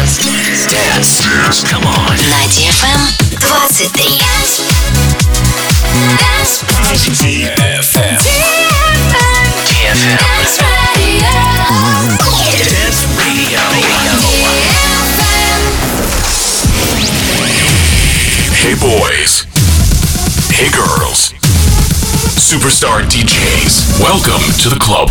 Dance. Dance. Dance. Come on. На DFM 23. DFM. DFM. Dance Radio. Hey boys. Hey girls. Superstar DJs. Welcome to the club.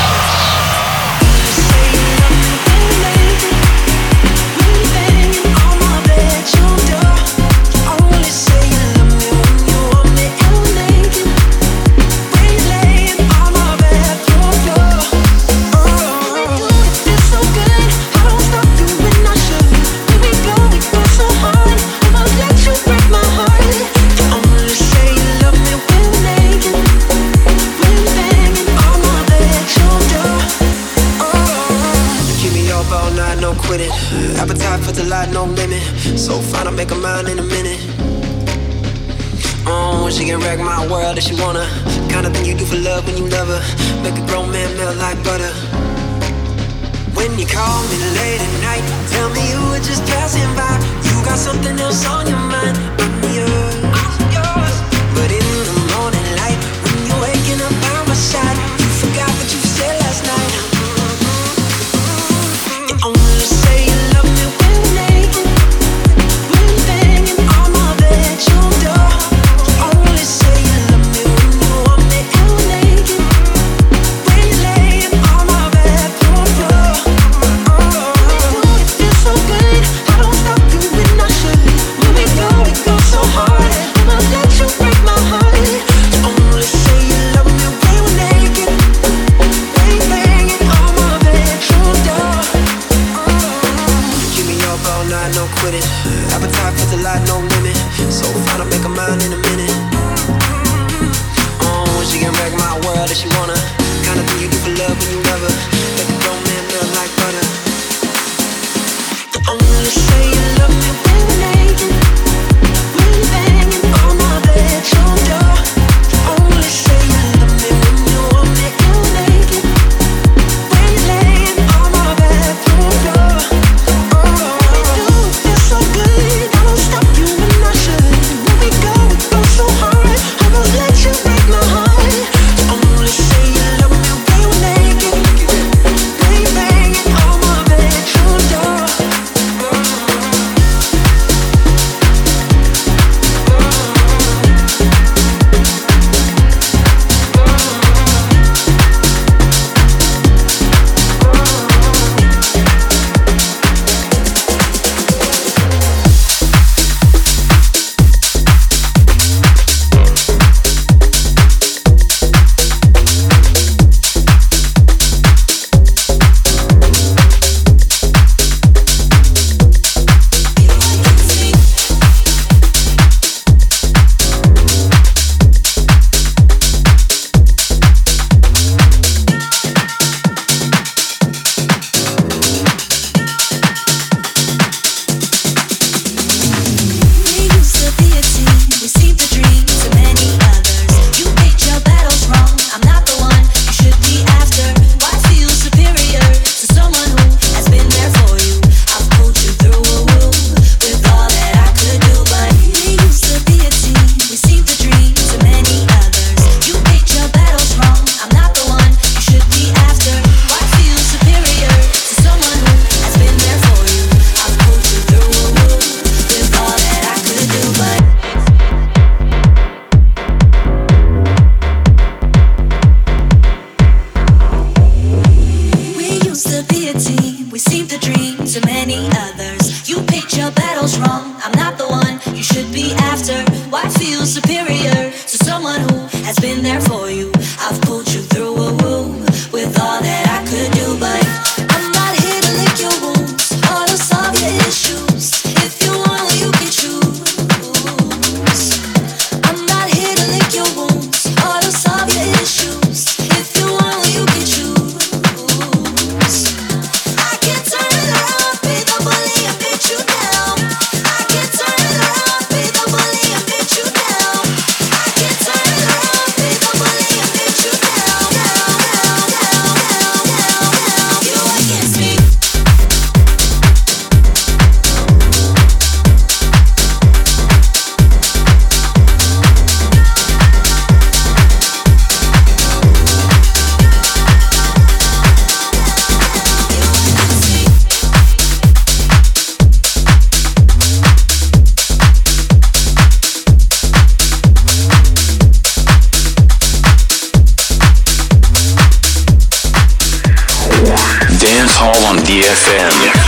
world if she wanna. Kind of thing you do for love when you love her. Make a grown man melt like butter. When you call me late at night, tell me you were just passing by. You got something else on your mind. I'm yours. Uh, Hall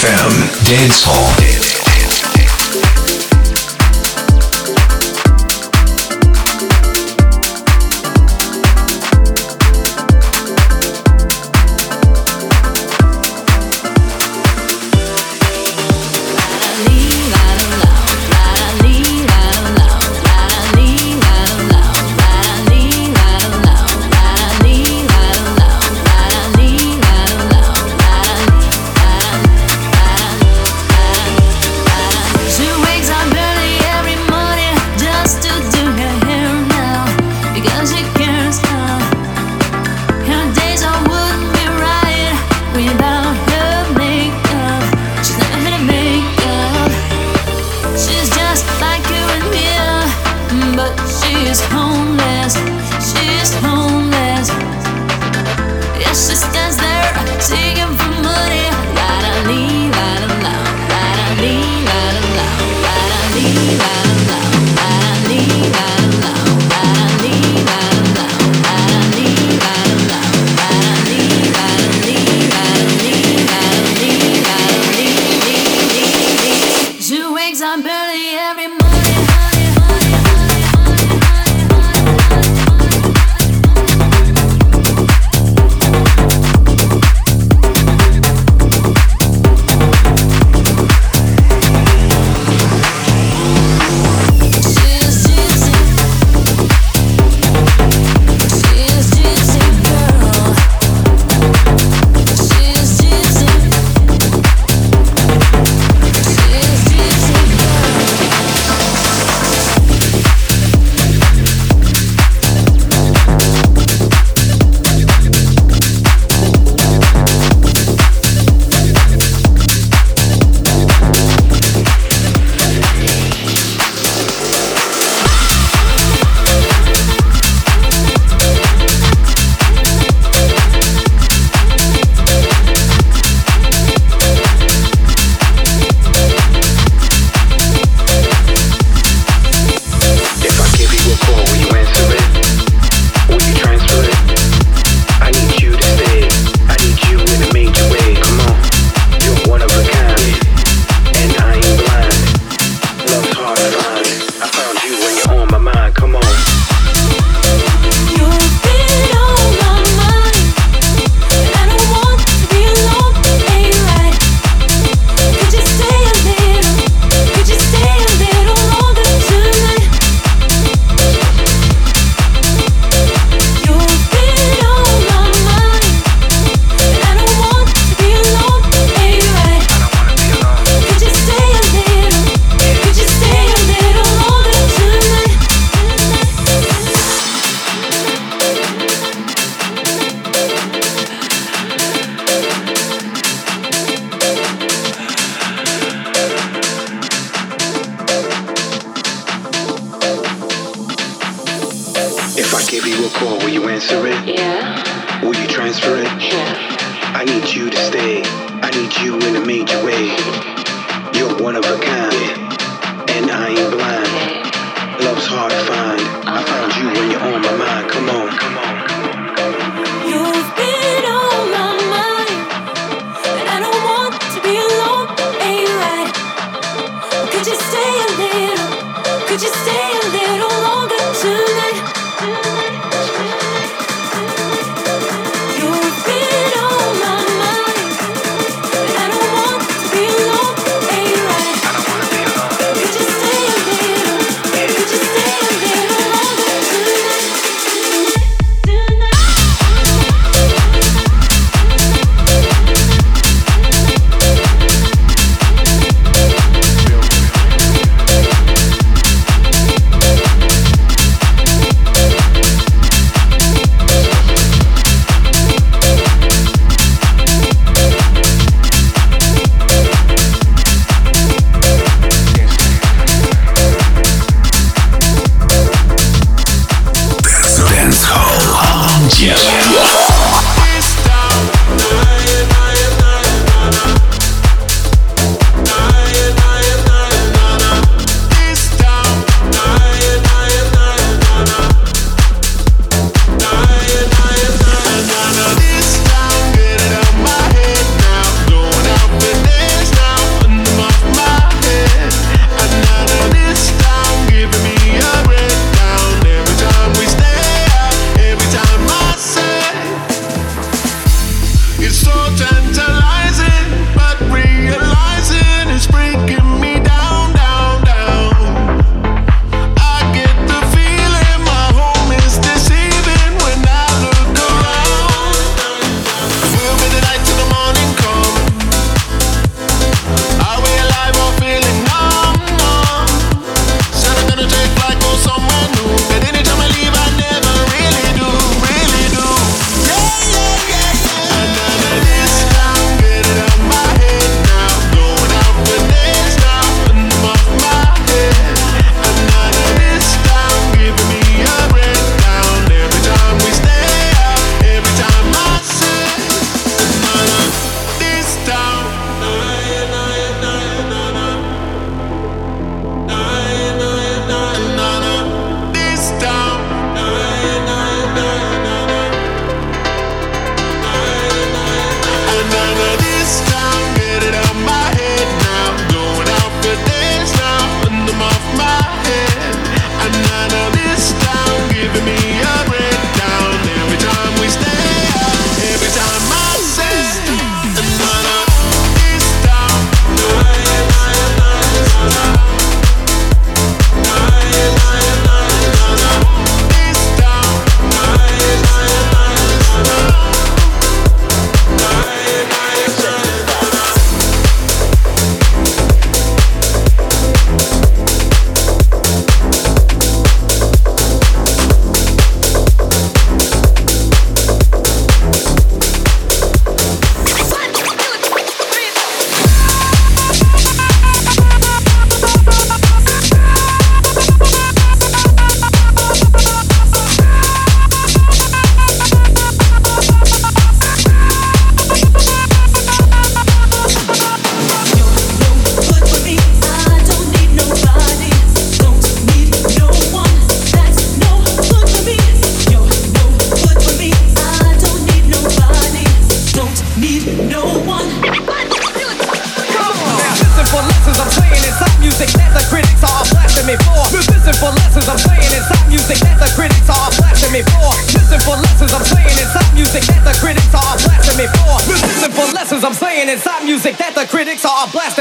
DFM. DFM Dance way. You're one of a kind,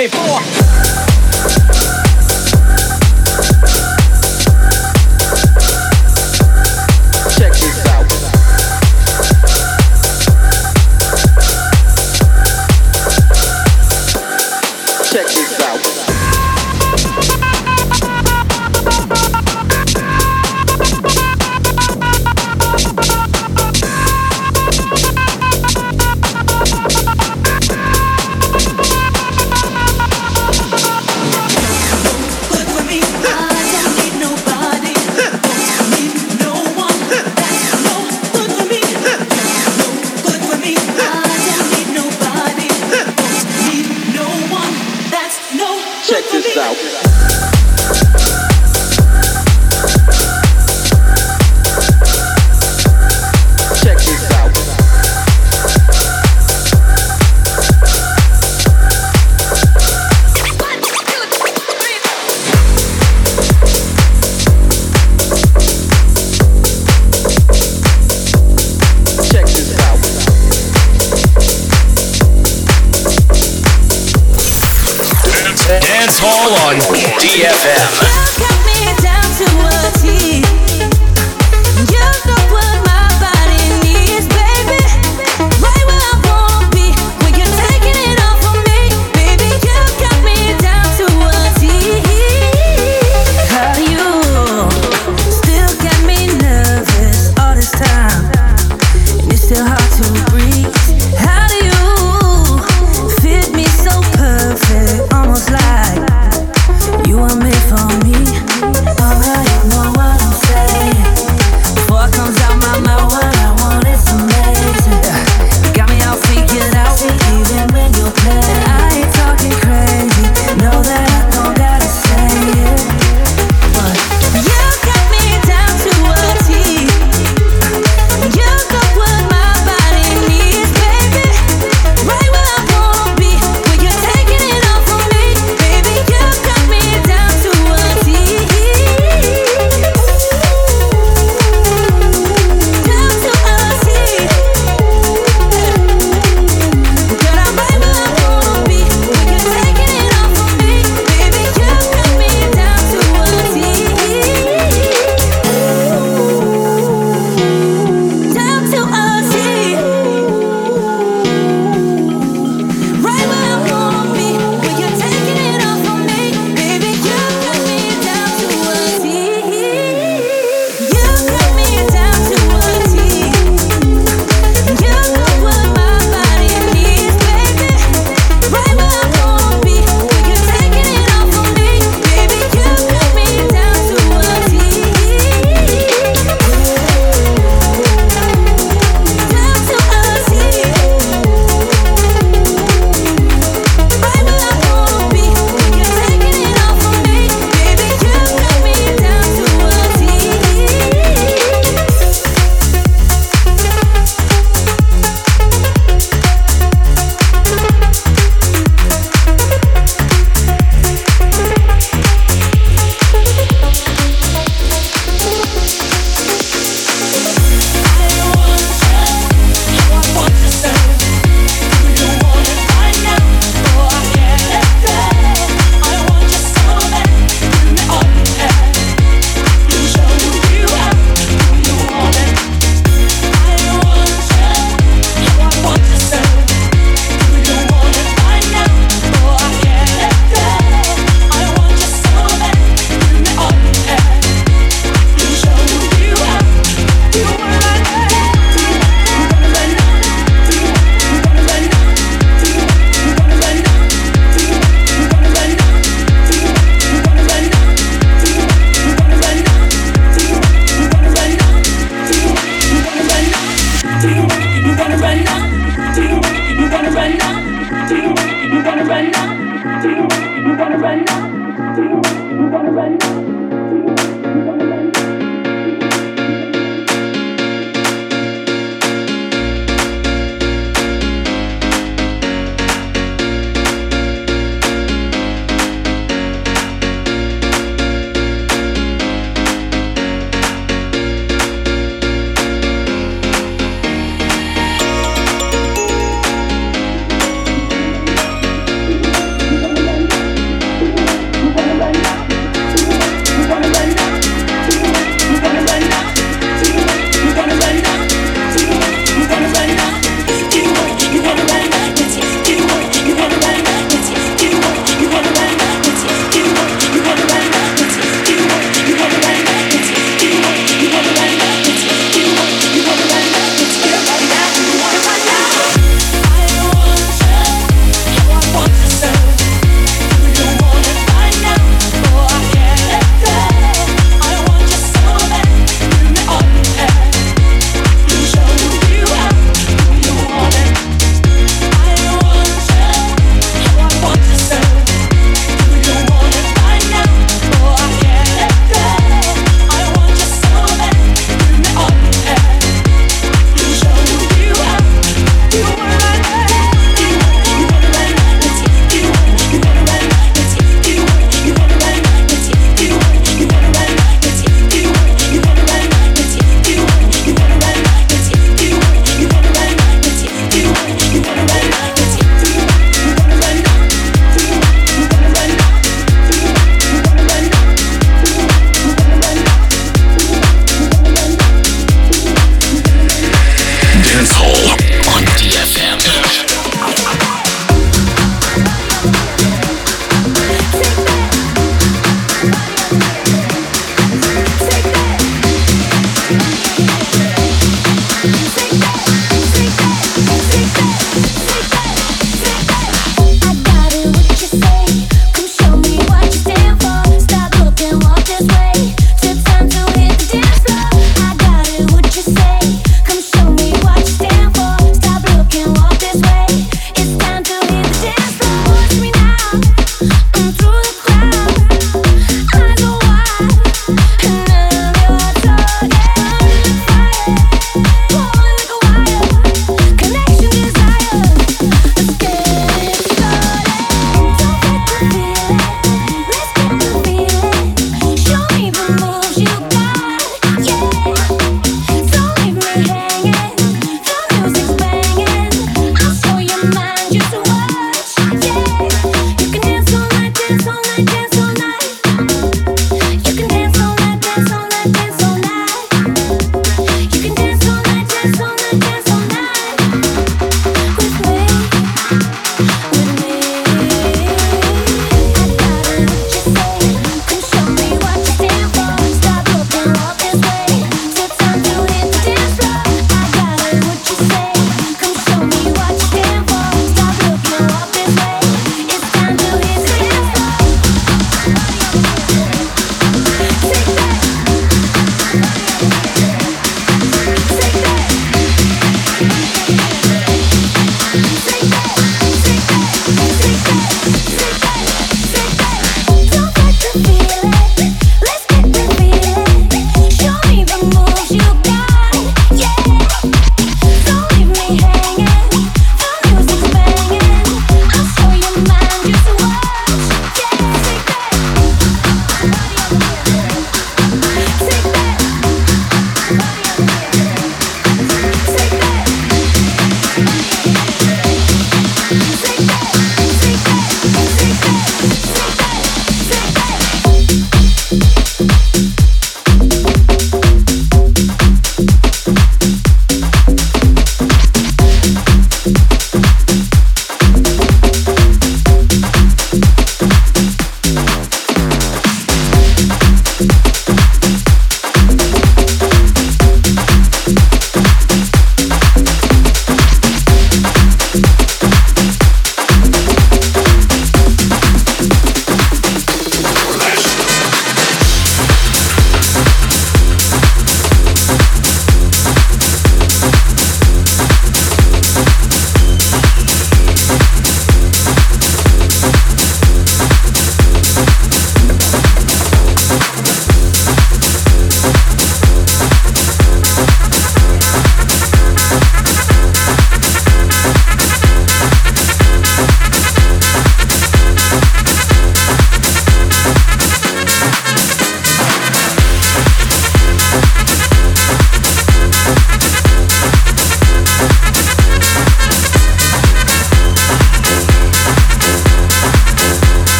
me for.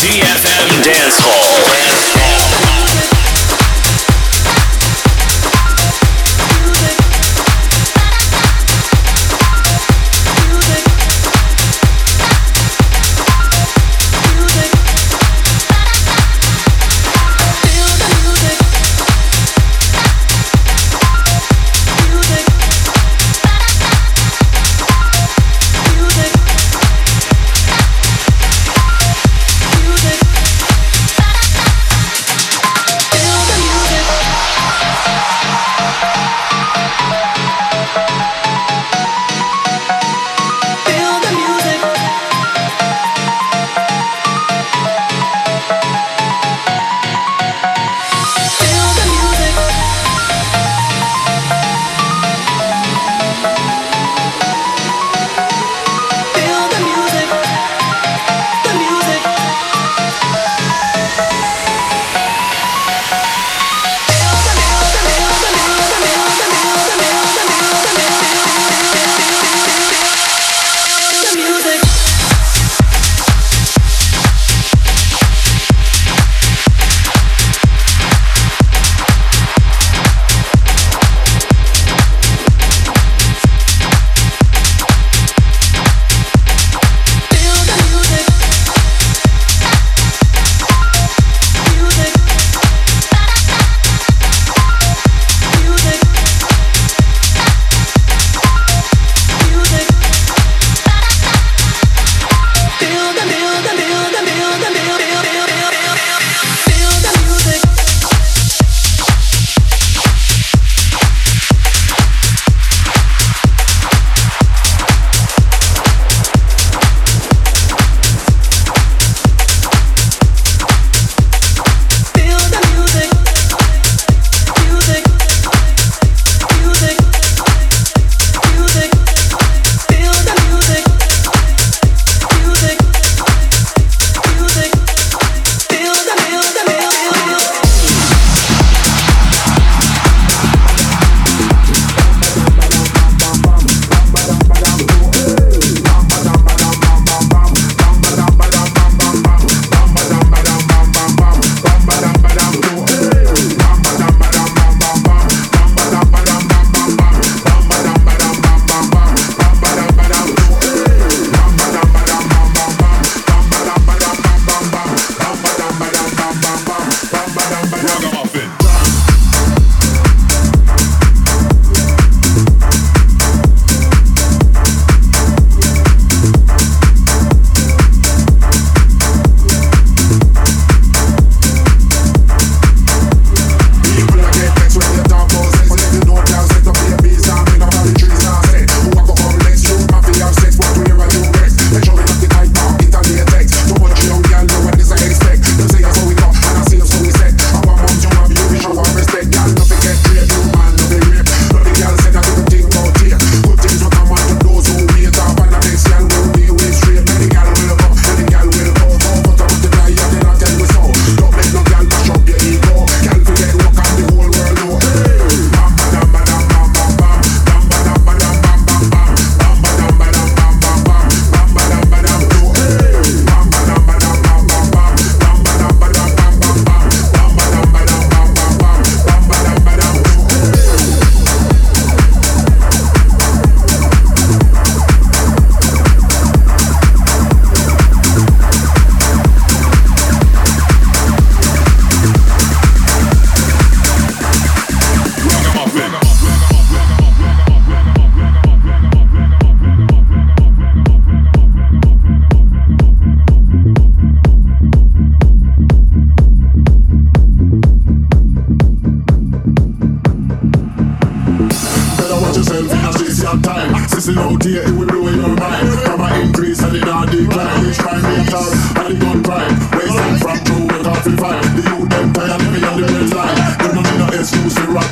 DFM Dance Hall.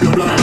your blood.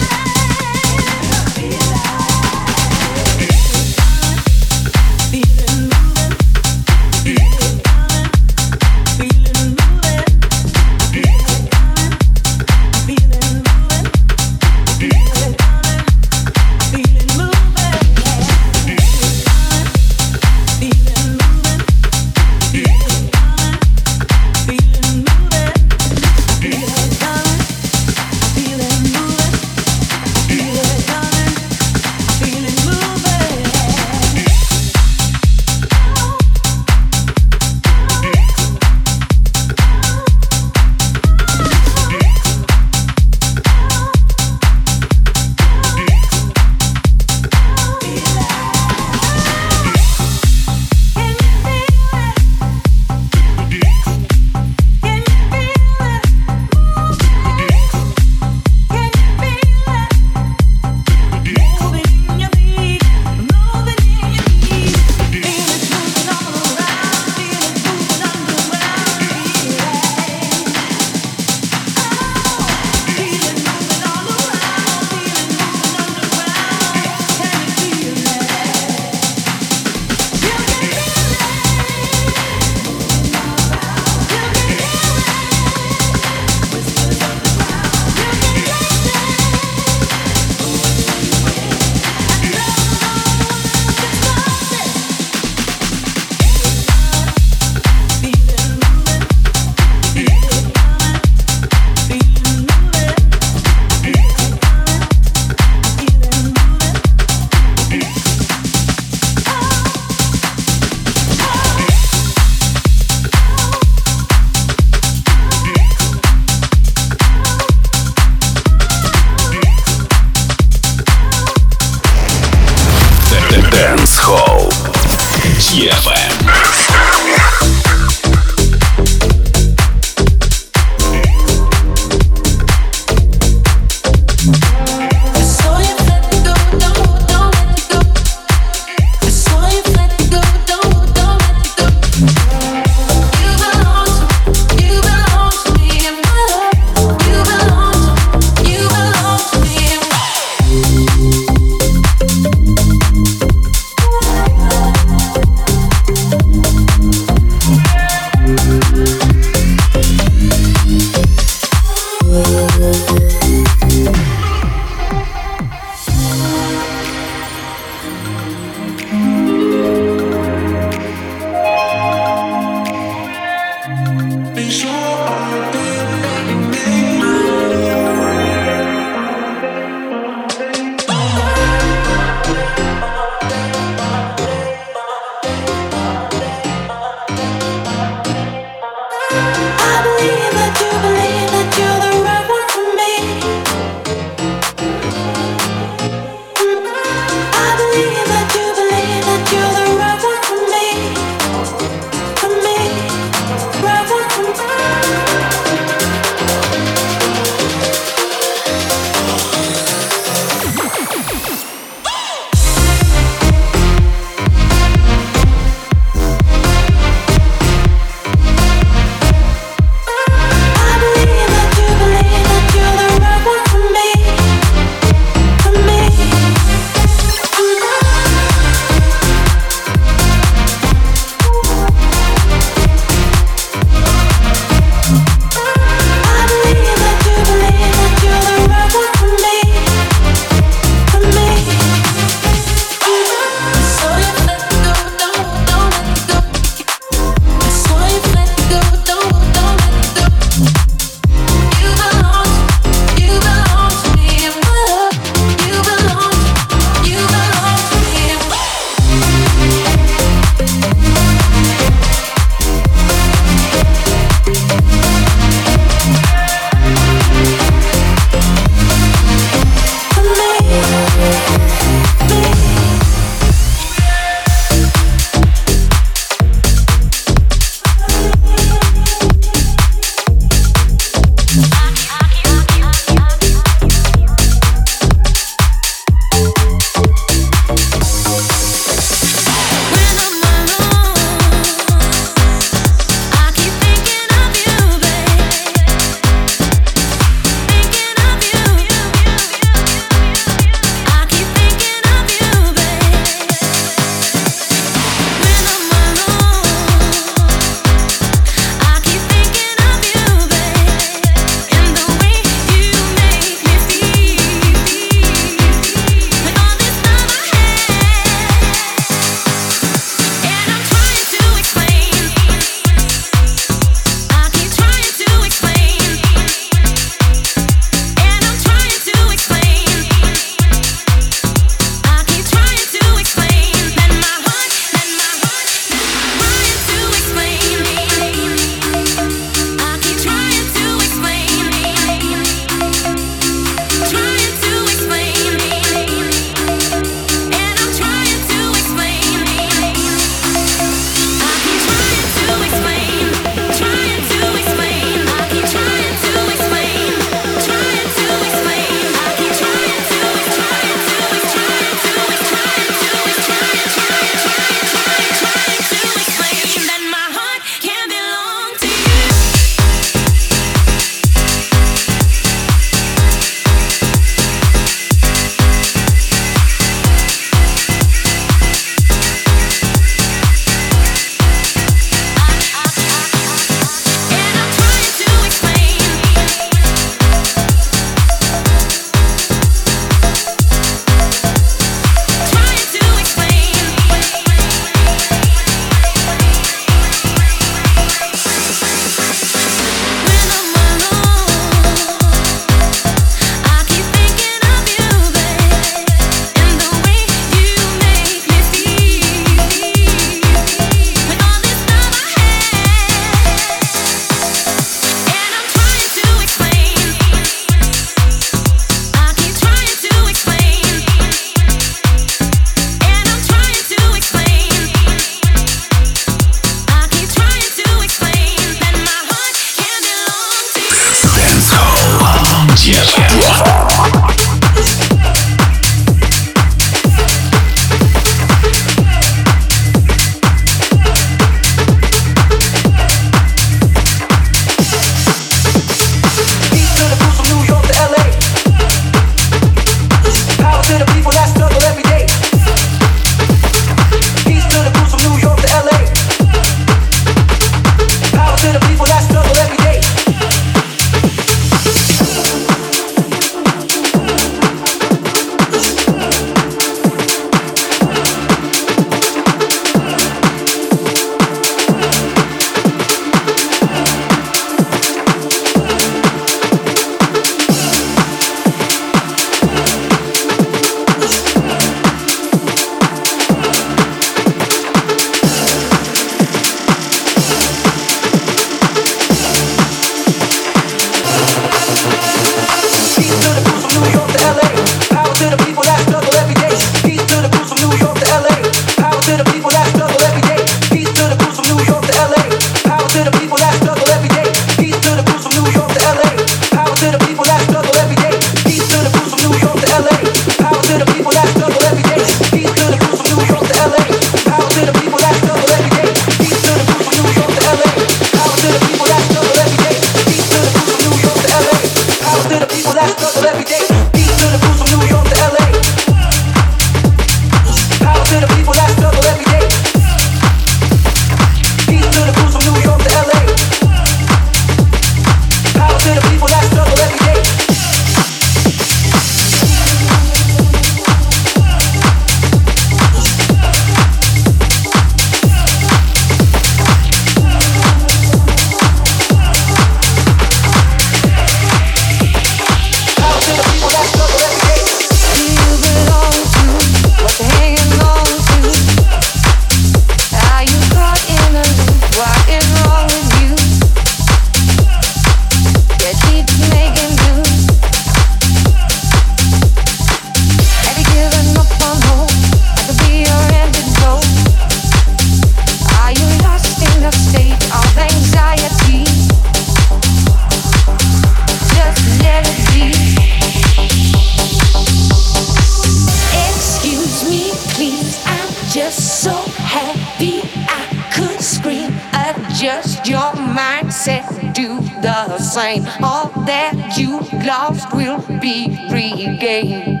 your mindset do the same. All that you lost will be regained.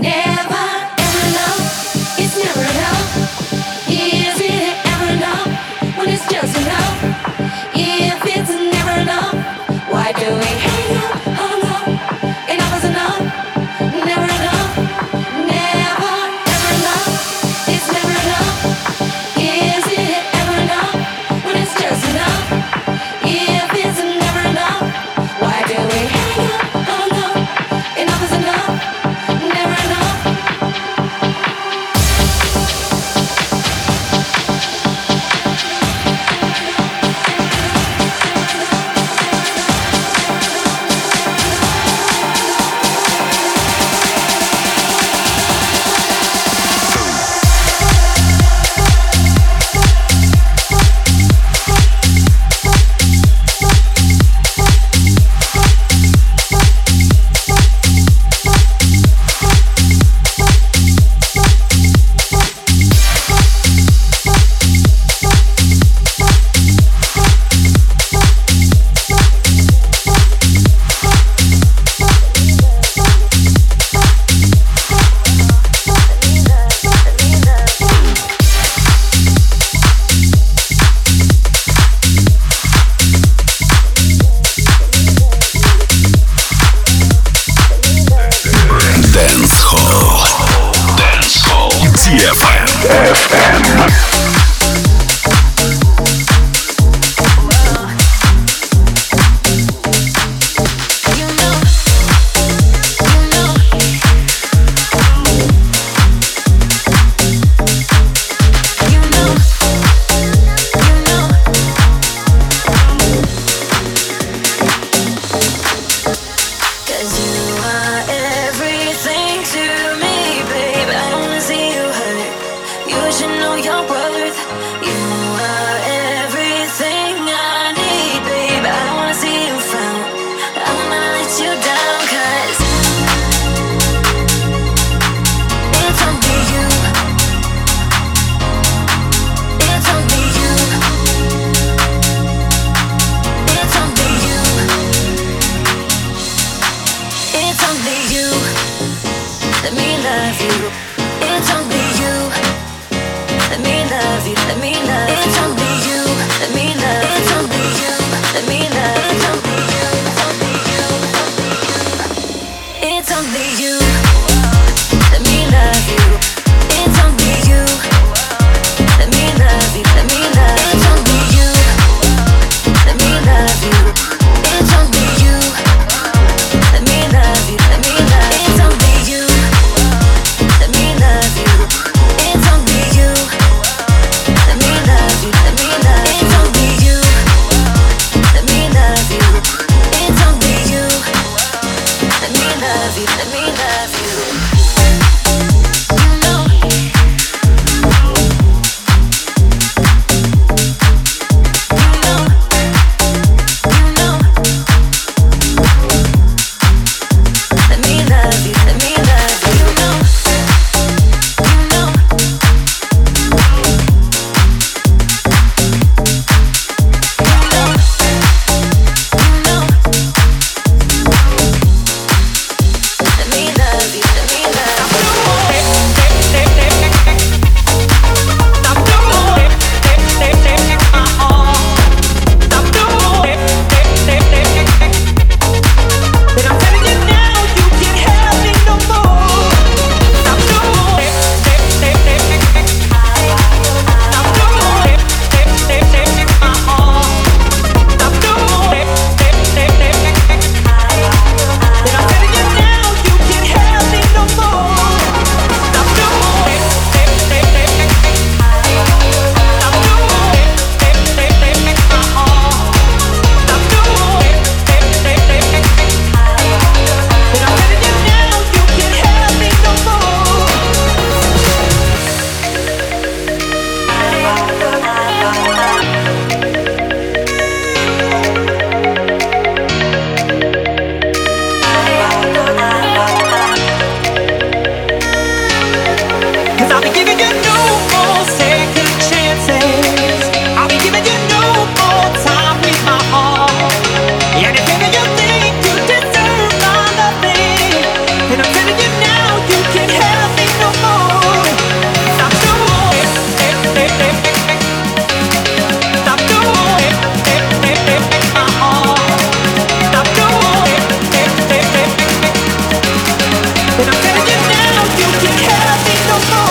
Never. FM. Oh.